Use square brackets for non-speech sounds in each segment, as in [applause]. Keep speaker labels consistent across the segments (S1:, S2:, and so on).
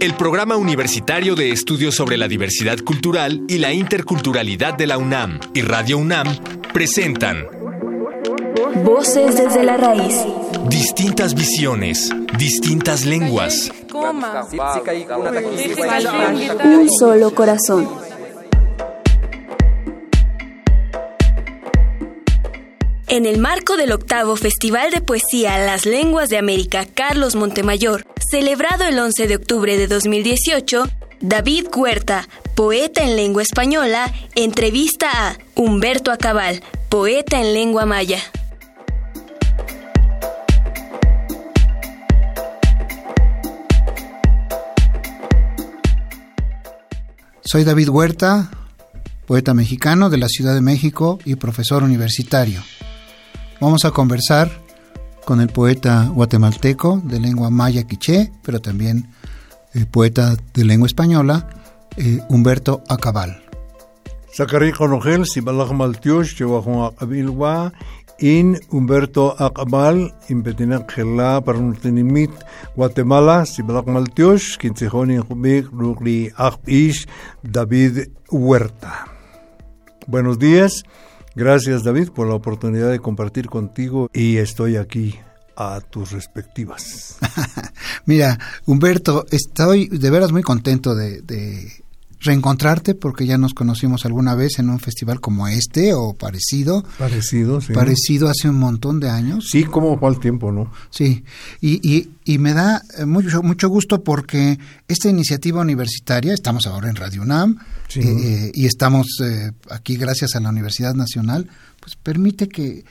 S1: El Programa Universitario de Estudios sobre la Diversidad Cultural y la Interculturalidad de la UNAM y Radio UNAM presentan
S2: Voces desde la raíz.
S1: Distintas visiones, distintas lenguas.
S2: Un solo corazón. En el marco del octavo Festival de Poesía Las Lenguas de América Carlos Montemayor, celebrado el 11 de octubre de 2018, David Huerta, poeta en lengua española, entrevista a Humberto Acabal, poeta en lengua maya.
S3: Soy David Huerta, poeta mexicano de la Ciudad de México y profesor universitario. Vamos a conversar con el poeta guatemalteco de lengua maya quiché, pero también el poeta de lengua española, eh, Humberto Acabal.
S4: Sakari Conogel, Sibalach Maltios, Abilwa, in Humberto Acabal, in Petinak Gela, Parnutinimit, Guatemala, Sibalach Maltios, Quincijoni Jubik, Rugli Ish, David Huerta. Buenos días. Gracias David por la oportunidad de compartir contigo y estoy aquí a tus respectivas. [laughs]
S3: Mira, Humberto, estoy de veras muy contento de, de, reencontrarte porque ya nos conocimos alguna vez en un festival como este o parecido.
S4: Parecido, sí.
S3: Parecido hace un montón de años.
S4: Sí, como fue el tiempo, ¿no?
S3: Sí, y, y, y me da mucho, mucho gusto porque esta iniciativa universitaria, estamos ahora en Radio UNAM, Sí. Eh, y estamos eh, aquí gracias a la Universidad Nacional, pues permite que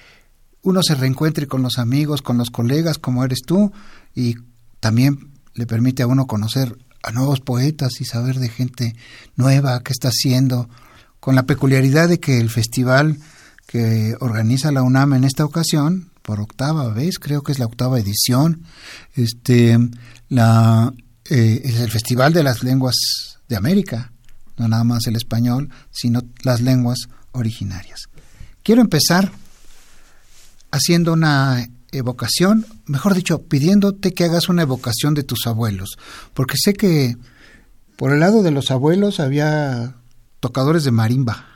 S3: uno se reencuentre con los amigos, con los colegas, como eres tú, y también le permite a uno conocer a nuevos poetas y saber de gente nueva que está haciendo, con la peculiaridad de que el festival que organiza la UNAM en esta ocasión, por octava vez, creo que es la octava edición, este, la, eh, es el Festival de las Lenguas de América no nada más el español, sino las lenguas originarias. Quiero empezar haciendo una evocación, mejor dicho, pidiéndote que hagas una evocación de tus abuelos, porque sé que por el lado de los abuelos había tocadores de marimba.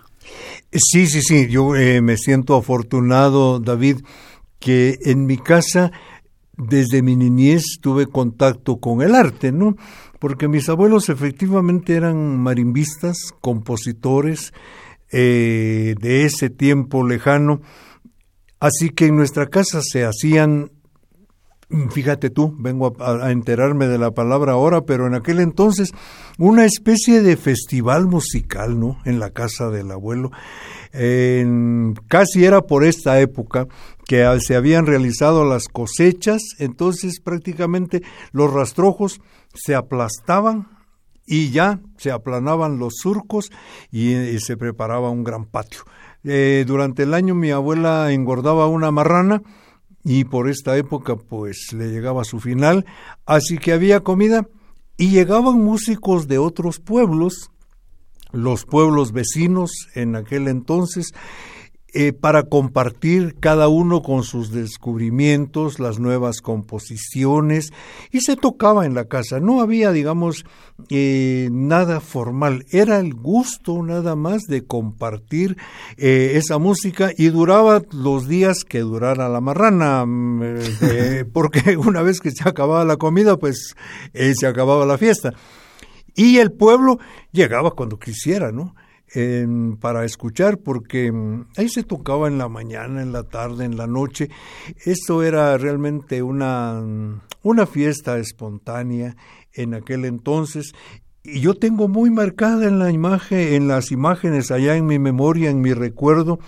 S4: Sí, sí, sí, yo eh, me siento afortunado, David, que en mi casa desde mi niñez tuve contacto con el arte, ¿no? Porque mis abuelos efectivamente eran marimbistas, compositores eh, de ese tiempo lejano, así que en nuestra casa se hacían, fíjate tú, vengo a, enterarme de la palabra ahora, pero en aquel entonces una especie de festival musical, ¿no? En la casa del abuelo. En, casi era por esta época que se habían realizado las cosechas, entonces prácticamente los rastrojos se aplastaban y ya se aplanaban los surcos y, y se preparaba un gran patio. Eh, durante el año mi abuela engordaba una marrana y por esta época pues le llegaba su final, así que había comida y llegaban músicos de otros pueblos, los pueblos vecinos en aquel entonces, eh, para compartir cada uno con sus descubrimientos, las nuevas composiciones, y se tocaba en la casa. No había, digamos, eh, nada formal, era el gusto nada más de compartir eh, esa música y duraba los días que durara la marrana, mm, eh, [laughs] porque una vez que se acababa la comida, pues eh, se acababa la fiesta. Y el pueblo llegaba cuando quisiera, ¿no? Eh, para escuchar, porque ahí se tocaba en la mañana, en la tarde, en la noche. Esto era realmente una, una fiesta espontánea en aquel entonces. Y yo tengo muy marcada en la imagen, en las imágenes allá en mi memoria, en mi recuerdo,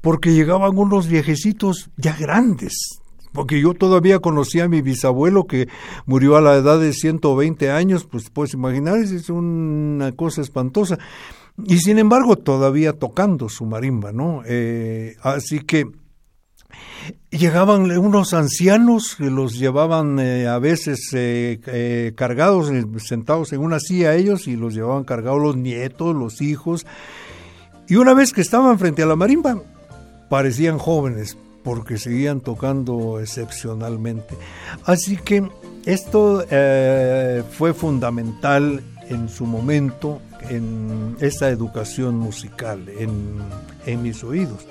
S4: porque llegaban unos viejecitos ya grandes, porque yo todavía conocía a mi bisabuelo que murió a la edad de 120 años, pues puedes imaginar, es una cosa espantosa. Y sin embargo, todavía tocando su marimba, ¿no? Eh, así que llegaban unos ancianos que los llevaban eh, a veces eh, cargados, sentados en una silla ellos, y los llevaban cargados los nietos, los hijos. Y una vez que estaban frente a la marimba, parecían jóvenes, porque seguían tocando excepcionalmente. Así que esto fue fundamental en su momento en esa educación musical en, en mis oídos.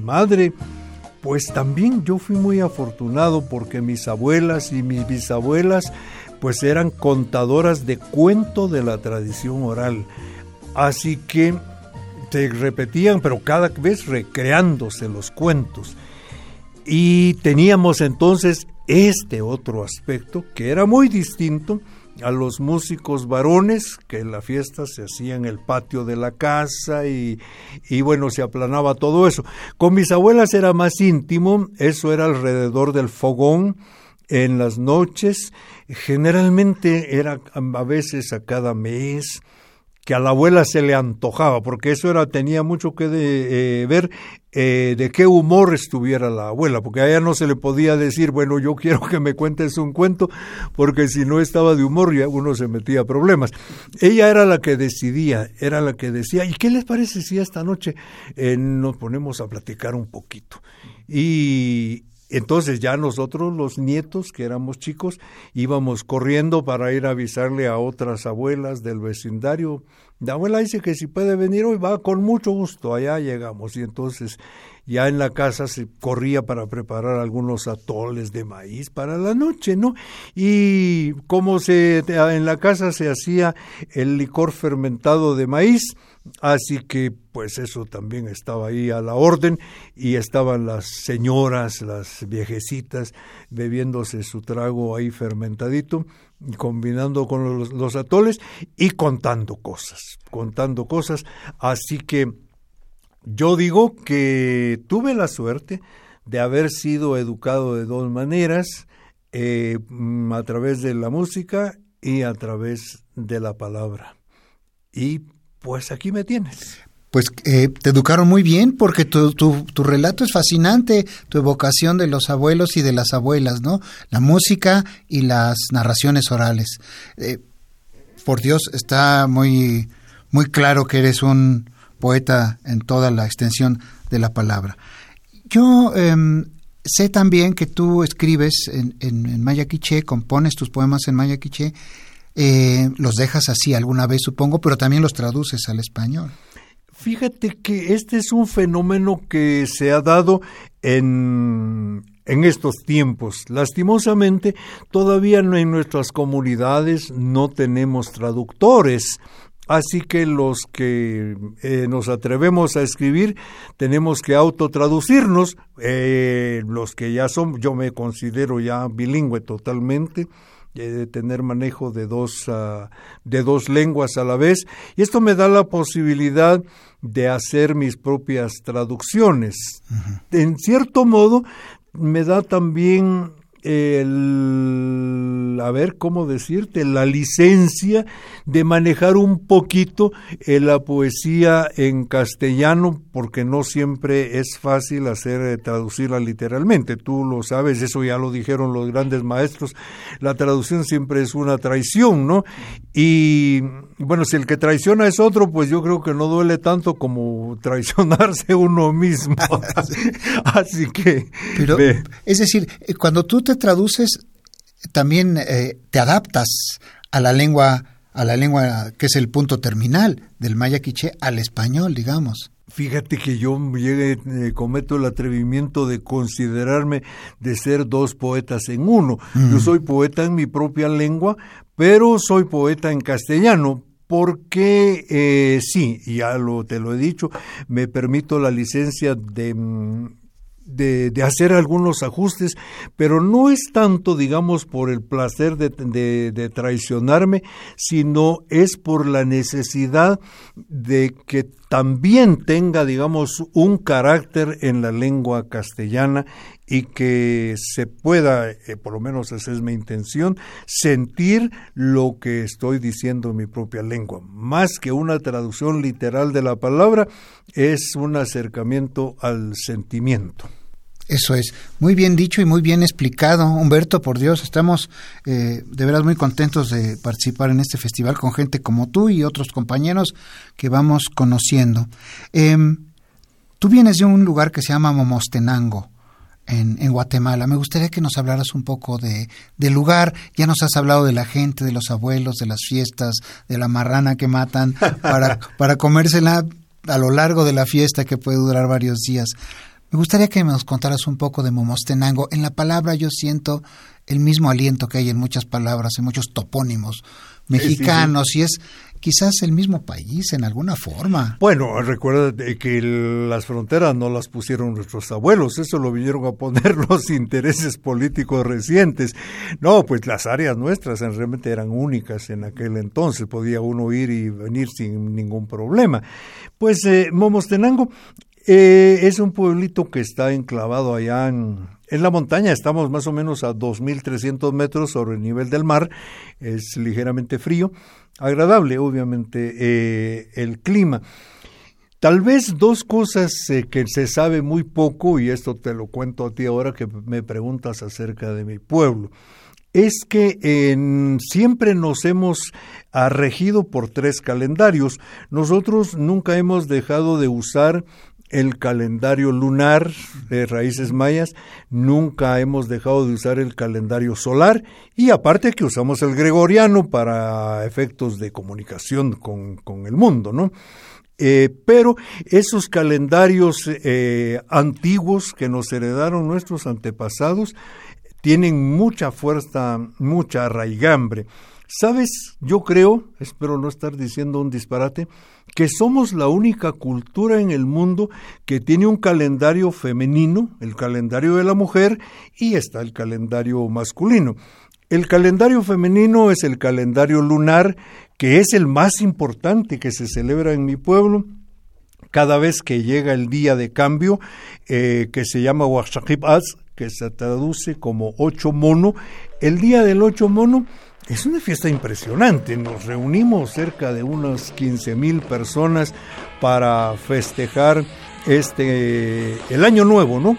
S4: Madre, pues también yo fui muy afortunado porque mis abuelas y mis bisabuelas pues eran contadoras de cuento de la tradición oral. Así que se repetían, pero cada vez recreándose los cuentos. Y teníamos entonces este otro aspecto que era muy distinto a los músicos varones, que en la fiesta se hacía en el patio de la casa y, y, bueno, se aplanaba todo eso. Con mis abuelas era más íntimo, eso era alrededor del fogón en las noches, generalmente era a veces a cada mes, que a la abuela se le antojaba, porque eso era tenía mucho que de, eh, ver eh, de qué humor estuviera la abuela, porque a ella no se le podía decir, bueno, yo quiero que me cuentes un cuento, porque si no estaba de humor ya uno se metía a problemas. Ella era la que decidía, era la que decía, ¿y qué les parece si esta noche eh, nos ponemos a platicar un poquito? Y, entonces ya nosotros, los nietos, que éramos chicos, íbamos corriendo para ir a avisarle a otras abuelas del vecindario. La abuela dice que si puede venir hoy, va con mucho gusto, allá llegamos. Y entonces ya en la casa se corría para preparar algunos atoles de maíz para la noche, ¿no? Y como se en la casa se hacía el licor fermentado de maíz, Así que pues eso también estaba ahí a la orden y estaban las señoras, las viejecitas, bebiéndose su trago ahí fermentadito, combinando con los, atoles y contando cosas, contando cosas. Así que yo digo que tuve la suerte de haber sido educado de dos maneras, eh, a través de la música y a través de la palabra. Y pues aquí me tienes.
S3: Pues eh, te educaron muy bien porque tu, tu, tu, relato es fascinante, tu evocación de los abuelos y de las abuelas, ¿no? La música y las narraciones orales. Eh, por Dios, está muy, muy claro que eres un poeta en toda la extensión de la palabra. Yo em, sé también que tú escribes en, en, en maya quiché, compones tus poemas en maya quiché, eh, los dejas así alguna vez, supongo, pero también los traduces al español.
S4: Fíjate que este es un fenómeno que se ha dado en, en estos tiempos. Lastimosamente, todavía en nuestras comunidades no tenemos traductores. Así que los que eh, nos atrevemos a escribir tenemos que autotraducirnos. Eh, los que ya son, yo me considero ya bilingüe totalmente de tener manejo de dos, uh, de dos lenguas a la vez. Y esto me da la posibilidad de hacer mis propias traducciones. En cierto modo, me da también el, a ver cómo decirte, la licencia de manejar un poquito eh, la poesía en castellano, porque no siempre es fácil hacer eh, traducirla literalmente. Tú lo sabes, eso ya lo dijeron los grandes maestros. La traducción siempre es una traición, ¿no? Y bueno, si el que traiciona es otro, pues yo creo que no duele tanto como traicionarse [laughs] uno mismo. [laughs] Así que.
S3: Pero, es decir, eh, cuando tú te traduces, también eh, te adaptas a la lengua, a la lengua que es el punto terminal del maya quiché al español, digamos.
S4: Fíjate que yo llegué, eh, cometo el atrevimiento de considerarme de ser dos poetas en uno. Yo soy poeta en mi propia lengua, pero soy poeta en castellano, porque eh, sí, ya lo, te lo he dicho, me permito la licencia de mm, de, hacer algunos ajustes, pero no es tanto, digamos, por el placer de, de, traicionarme, sino es por la necesidad de que también tenga, digamos, un carácter en la lengua castellana y que se pueda, eh, por lo menos esa es mi intención, sentir lo que estoy diciendo en mi propia lengua. Más que una traducción literal de la palabra, es un acercamiento al sentimiento.
S3: Eso es, muy bien dicho y muy bien explicado, Humberto, por Dios, estamos eh, de veras muy contentos de participar en este festival con gente como tú y otros compañeros que vamos conociendo. Em, tú vienes de un lugar que se llama Momostenango, en, en, Guatemala. Me gustaría que nos hablaras un poco de, del lugar. Ya nos has hablado de la gente, de los abuelos, de las fiestas, de la marrana que matan para, [laughs] para comérsela a lo largo de la fiesta que puede durar varios días. Me gustaría que nos contaras un poco de Momostenango. En la palabra yo siento el mismo aliento que hay en muchas palabras, en muchos topónimos mexicanos, y es quizás el mismo país en alguna forma.
S4: Bueno, recuerda que las fronteras no las pusieron nuestros abuelos, eso lo vinieron a poner [laughs] los intereses políticos recientes. No, pues las áreas nuestras realmente eran únicas en aquel entonces, podía uno ir y venir sin ningún problema. Pues eh, Momostenango eh, es un pueblito que está enclavado allá en, la montaña, estamos más o menos a 2.300 metros sobre el nivel del mar, es ligeramente frío, agradable obviamente eh, el clima. Tal vez dos cosas eh, que se sabe muy poco, y esto te lo cuento a ti ahora que me preguntas acerca de mi pueblo, es que siempre nos hemos regido por tres calendarios. Nosotros nunca hemos dejado de usar el calendario lunar de raíces mayas, nunca hemos dejado de usar el calendario solar y aparte que usamos el gregoriano para efectos de comunicación con, con el mundo, ¿no? Eh, pero esos calendarios eh, antiguos que nos heredaron nuestros antepasados tienen mucha fuerza, mucha arraigambre. ¿Sabes? Yo creo, espero no estar diciendo un disparate, que somos la única cultura en el mundo que tiene un calendario femenino, el calendario de la mujer, y está el calendario masculino. El calendario femenino es el calendario lunar, que es el más importante que se celebra en mi pueblo. Cada vez que llega el día de cambio, eh, que se llama Washakib que se traduce como ocho mono, el día del ocho mono es una fiesta impresionante. Nos reunimos cerca de unas 15 mil personas para festejar este el año nuevo, ¿no?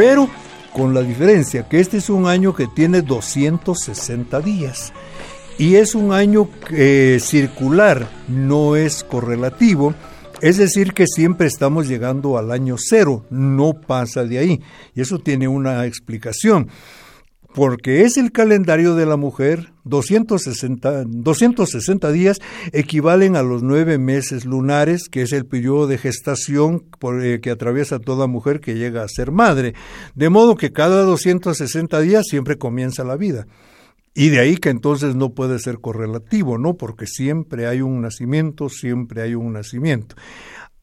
S4: Pero con la diferencia que este es un año que tiene 260 días y es un año circular, no es correlativo, es decir, que siempre estamos llegando al año cero, no pasa de ahí. Y eso tiene una explicación porque es el calendario de la mujer, 260, 260 días equivalen a los nueve meses lunares, que es el periodo de gestación por, eh, que atraviesa toda mujer que llega a ser madre. De modo que cada 260 días siempre comienza la vida. Y de ahí que entonces no puede ser correlativo, ¿no? Porque siempre hay un nacimiento, siempre hay un nacimiento.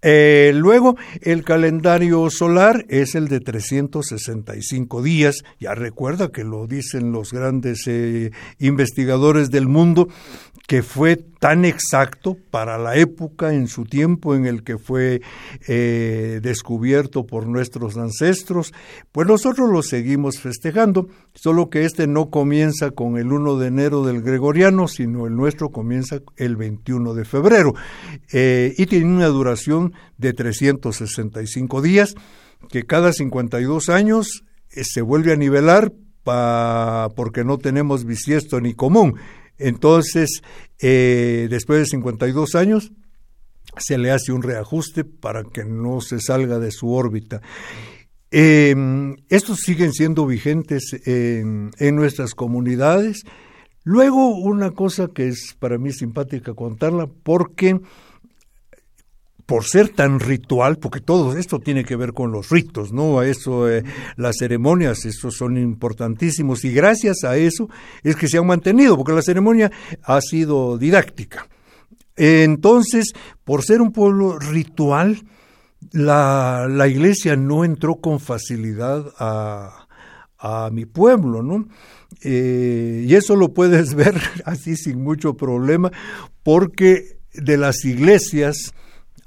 S4: Eh, luego, el calendario solar es el de 365 días. Ya recuerda que lo dicen los grandes eh, investigadores del mundo, que fue tan exacto para la época en su tiempo en el que fue eh, descubierto por nuestros ancestros, pues nosotros lo seguimos festejando, solo que este no comienza con el 1 de enero del gregoriano, sino el nuestro comienza el 21 de febrero y tiene una duración de 365 días, que cada 52 años eh, se vuelve a nivelar porque no tenemos bisiesto ni común. Entonces, eh, después de 52 años, se le hace un reajuste para que no se salga de su órbita. Em, estos siguen siendo vigentes en, nuestras comunidades. Luego, una cosa que es para mí simpática contarla, porque por ser tan ritual, porque todo esto tiene que ver con los ritos, ¿no? Eso, eh, las ceremonias, esos son importantísimos y gracias a eso es que se han mantenido, porque la ceremonia ha sido didáctica. Entonces, por ser un pueblo ritual, la, iglesia no entró con facilidad a, a mi pueblo, ¿no? Eh, y eso lo puedes [laughs] ver así sin mucho problema, porque de las iglesias,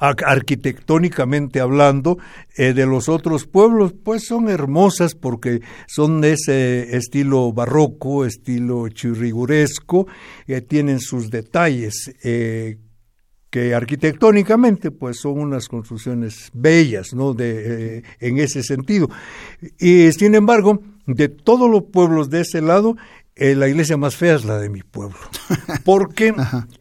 S4: arquitectónicamente hablando, eh, de los otros pueblos, pues son hermosas porque son de ese estilo barroco, estilo chirriguresco, eh, tienen sus detalles. Eh, que arquitectónicamente pues son unas construcciones bellas, ¿no? De, en ese sentido. Y sin embargo, de todos los pueblos de ese lado, eh, la iglesia más fea es la de mi pueblo, [laughs] porque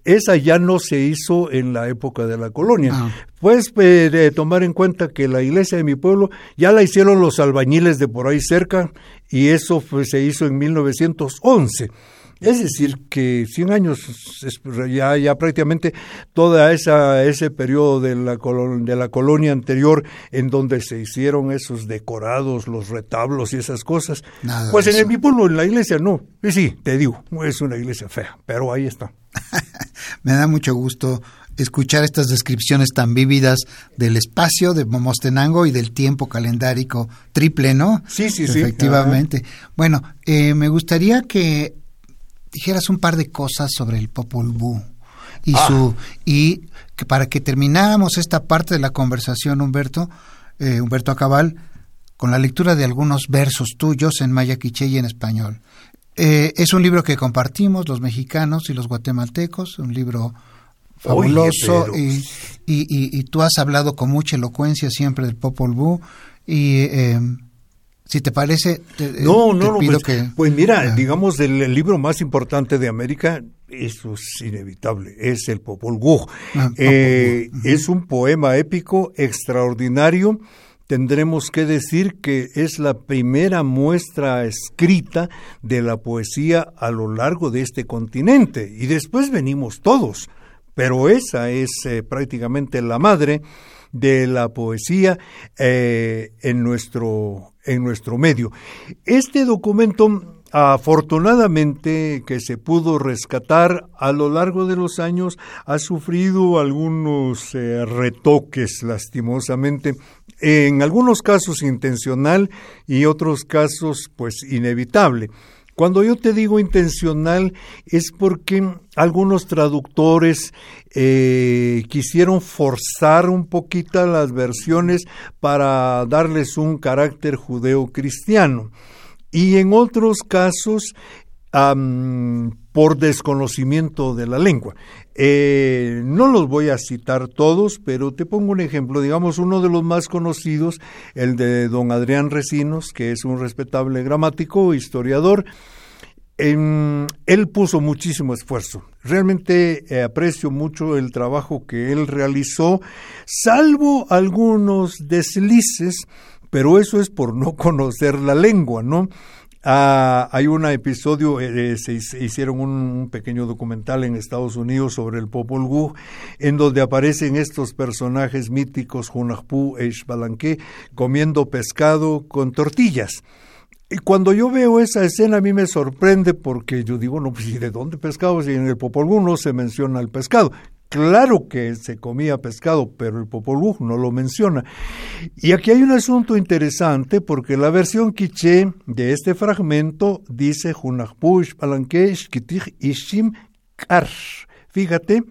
S4: esa ya no se hizo en la época de la colonia. Ah. Pues de tomar en cuenta que la iglesia de mi pueblo ya la hicieron los albañiles de por ahí cerca y eso se hizo en 1911. Es decir, que 100 años, ya, ya prácticamente toda esa ese periodo de la, de la colonia anterior en donde se hicieron esos decorados, los retablos y esas cosas. pues en mi pueblo, en la iglesia, no. Y sí, te digo, es una iglesia fea, pero ahí está. [laughs]
S3: Me da mucho gusto escuchar estas descripciones tan vívidas del espacio de Momostenango y del tiempo calendárico triple, ¿no?
S4: Sí, sí, sí.
S3: Efectivamente. Bueno, eh, me gustaría que dijeras un par de cosas sobre el Popol Vuh y ah. su y que para que termináramos esta parte de la conversación Humberto eh, Humberto Acabal con la lectura de algunos versos tuyos en maya quiché y en español eh, es un libro que compartimos los mexicanos y los guatemaltecos un libro fabuloso y, y, tú has hablado con mucha elocuencia siempre del Popol Vuh y eh, si te parece, te,
S4: no, no, pido pues, que... Pues mira, digamos, el, libro más importante de América, eso es inevitable, es el Popol Vuh. Ah, eh, es un poema épico extraordinario. Tendremos que decir que es la primera muestra escrita de la poesía a lo largo de este continente. Y después venimos todos, pero esa es eh, prácticamente la madre de la poesía eh, en, nuestro, en nuestro medio. Este documento afortunadamente que se pudo rescatar a lo largo de los años ha sufrido algunos eh, retoques lastimosamente en algunos casos intencional y otros casos pues inevitable cuando yo te digo intencional es porque algunos traductores eh, quisieron forzar un poquito las versiones para darles un carácter judeo-cristiano. Y en otros casos por desconocimiento de la lengua. Eh, no los voy a citar todos, pero te pongo un ejemplo. Digamos, uno de los más conocidos, el de don Adrián Recinos, que es un respetable gramático, historiador, él puso muchísimo esfuerzo. Realmente eh, aprecio mucho el trabajo que él realizó, salvo algunos deslices, pero eso es por no conocer la lengua, ¿no? Ah, hay un episodio, eh, eh, se, hicieron un, pequeño documental en Estados Unidos sobre el Popol Vuh, en donde aparecen estos personajes míticos, Hunahpu e Ishbalanque, comiendo pescado con tortillas. Y cuando yo veo esa escena a mí me sorprende porque yo digo, no, pues ¿y de dónde pescado? Si en el Popol Vuh no se menciona el pescado. Claro que se comía pescado, pero el Popol Vuh no lo menciona. Y aquí hay un asunto interesante porque la versión quiché de este fragmento dice Ishim Kar. Fíjate,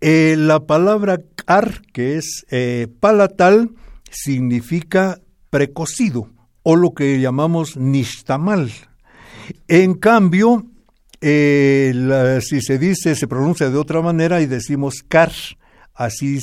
S4: eh, la palabra Kar, que es eh, palatal, significa precocido o lo que llamamos nishtamal. En cambio, eh, si se dice, se pronuncia de otra manera y decimos kar, así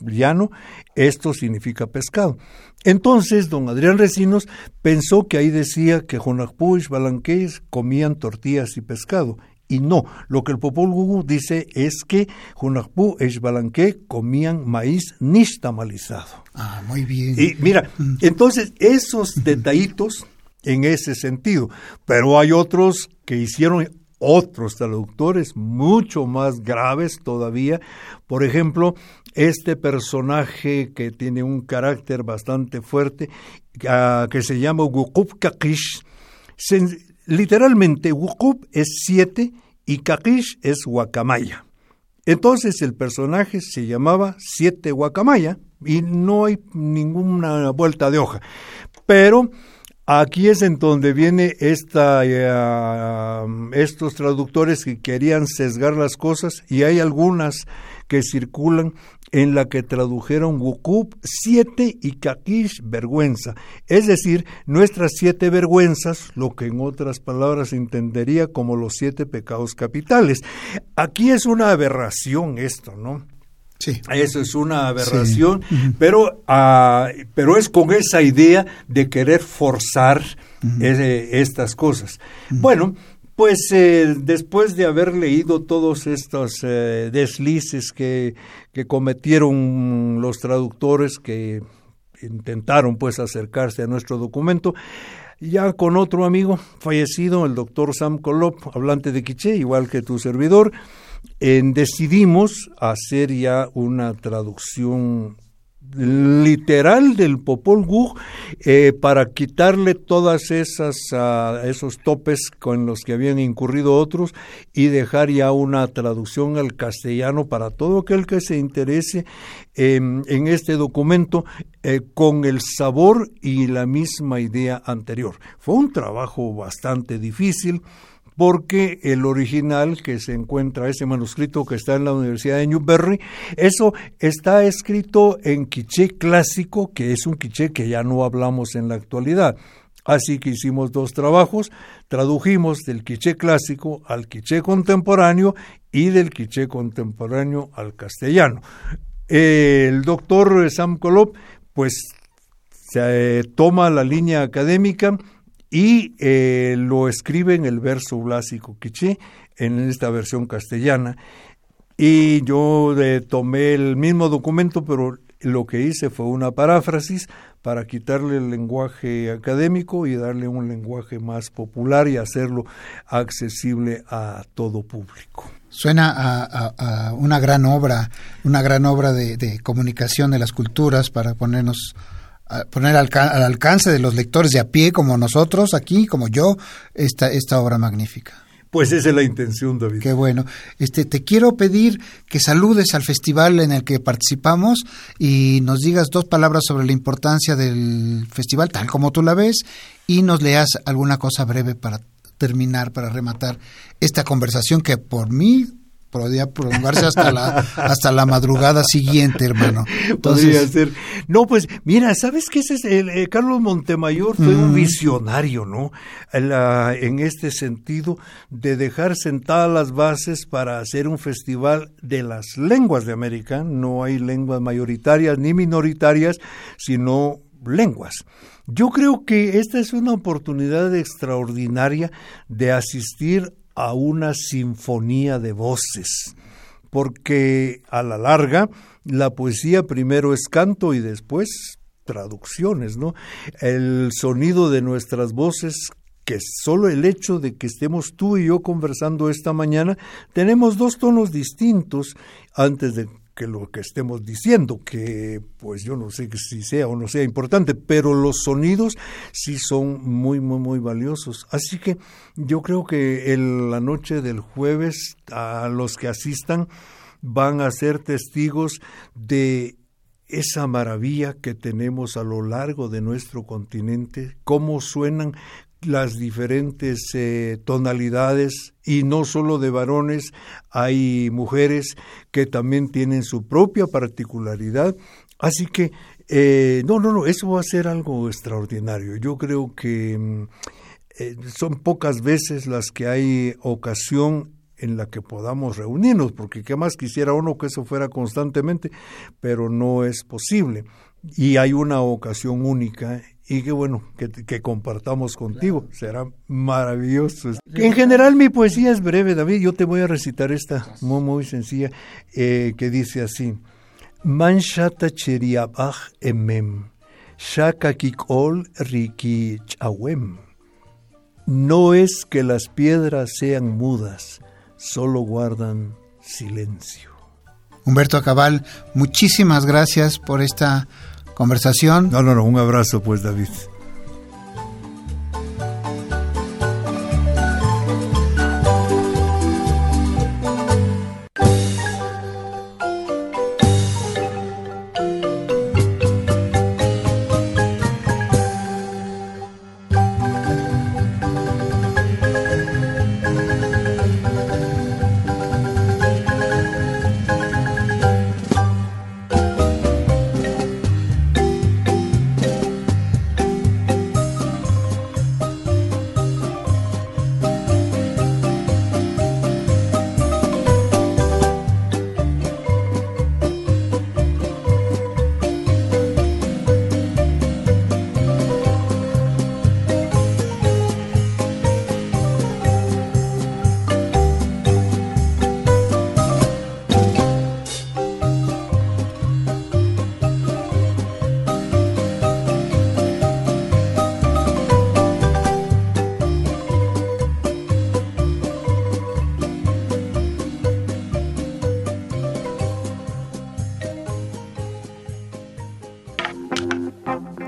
S4: llano, esto significa pescado. Entonces, don Adrián Recinos pensó que ahí decía que Jonacpú y Balanqués comían tortillas y pescado. Y no, lo que el Popol Vuh dice es que Jonacpú y Balanqué comían maíz nixtamalizado.
S3: Ah, muy bien.
S4: Y mira, entonces esos detallitos en ese sentido, pero hay otros que hicieron otros traductores mucho más graves todavía. Por ejemplo, este personaje que tiene un carácter bastante fuerte, uh, que se llama Wukub Kakish. literalmente, Wukub es siete y Kakish es guacamaya. Entonces el personaje se llamaba Siete Guacamaya y no hay ninguna vuelta de hoja. Pero Aquí es en donde viene esta, eh, estos traductores que querían sesgar las cosas y hay algunas que circulan en la que tradujeron Wukub siete y Kakish vergüenza, es decir, nuestras siete vergüenzas, lo que en otras palabras entendería como los siete pecados capitales. Aquí es una aberración esto, ¿no?
S3: Sí.
S4: Eso es una aberración, pero, uh, pero es con esa idea de querer forzar estas cosas. Bueno, pues eh, después de haber leído todos estos eh, deslices que, que cometieron los traductores que intentaron pues acercarse a nuestro documento, ya con otro amigo fallecido, el doctor Sam Kolop, hablante de Quiché, igual que tu servidor, decidimos hacer ya una traducción literal del Popol Vuh eh, para quitarle todas esas uh, esos topes con los que habían incurrido otros y dejar ya una traducción al castellano para todo aquel que se interese en este documento eh, con el sabor y la misma idea anterior. Fue un trabajo bastante difícil porque el original que se encuentra, ese manuscrito que está en la Universidad de Newberry, eso está escrito en quiché clásico, que es un quiché que ya no hablamos en la actualidad. Así que hicimos dos trabajos, tradujimos del quiché clásico al quiché contemporáneo y del quiché contemporáneo al castellano. El doctor Sam Kolop, pues, se toma la línea académica, y eh, lo escribe en el verso blásico quiché, en esta versión castellana. Y yo eh, tomé el mismo documento, pero lo que hice fue una paráfrasis para quitarle el lenguaje académico y darle un lenguaje más popular y hacerlo accesible a todo público.
S3: Suena a, una gran obra, una gran obra de comunicación de las culturas para ponernos poner al, alcance de los lectores de a pie como nosotros aquí, como yo, esta, esta obra magnífica.
S4: Pues esa es la intención, David.
S3: Qué bueno. Este, te quiero pedir que saludes al festival en el que participamos y nos digas dos palabras sobre la importancia del festival, tal como tú la ves, y nos leas alguna cosa breve para terminar, para rematar esta conversación que por mí podría prolongarse hasta la hasta la madrugada siguiente, hermano.
S4: Podría ser. No, pues mira, ¿sabes qué es el, eh, Carlos Montemayor fue un visionario, ¿no? en este sentido de dejar sentadas las bases para hacer un festival de las lenguas de América, no hay lenguas mayoritarias ni minoritarias, sino lenguas. Yo creo que esta es una oportunidad extraordinaria de asistir a una sinfonía de voces, porque a la larga la poesía primero es canto y después traducciones, ¿no? El sonido de nuestras voces que solo el hecho de que estemos tú y yo conversando esta mañana, tenemos dos tonos distintos antes de que lo que estemos diciendo, que pues yo no sé si sea o no sea importante, pero los sonidos sí son muy, muy, muy valiosos. Así que yo creo que en la noche del jueves a los que asistan van a ser testigos de esa maravilla que tenemos a lo largo de nuestro continente, cómo suenan las diferentes eh, tonalidades y no solo de varones, hay mujeres que también tienen su propia particularidad. Así que, eh, no, no, no, eso va a ser algo extraordinario. Yo creo que mm, eh, son pocas veces las que hay ocasión en la que podamos reunirnos, porque qué más quisiera uno que eso fuera constantemente, pero no es posible. Y hay una ocasión única y qué bueno que, compartamos contigo, será maravilloso. En general mi poesía es breve, David, yo te voy a recitar esta muy, muy sencilla, eh, que dice así, Manshata cheriabach emem, shaka kikol riki chawem. No es que las piedras sean mudas, solo guardan silencio.
S3: Humberto Acabal, muchísimas gracias por esta conversación.
S4: No, no, no, un abrazo pues David.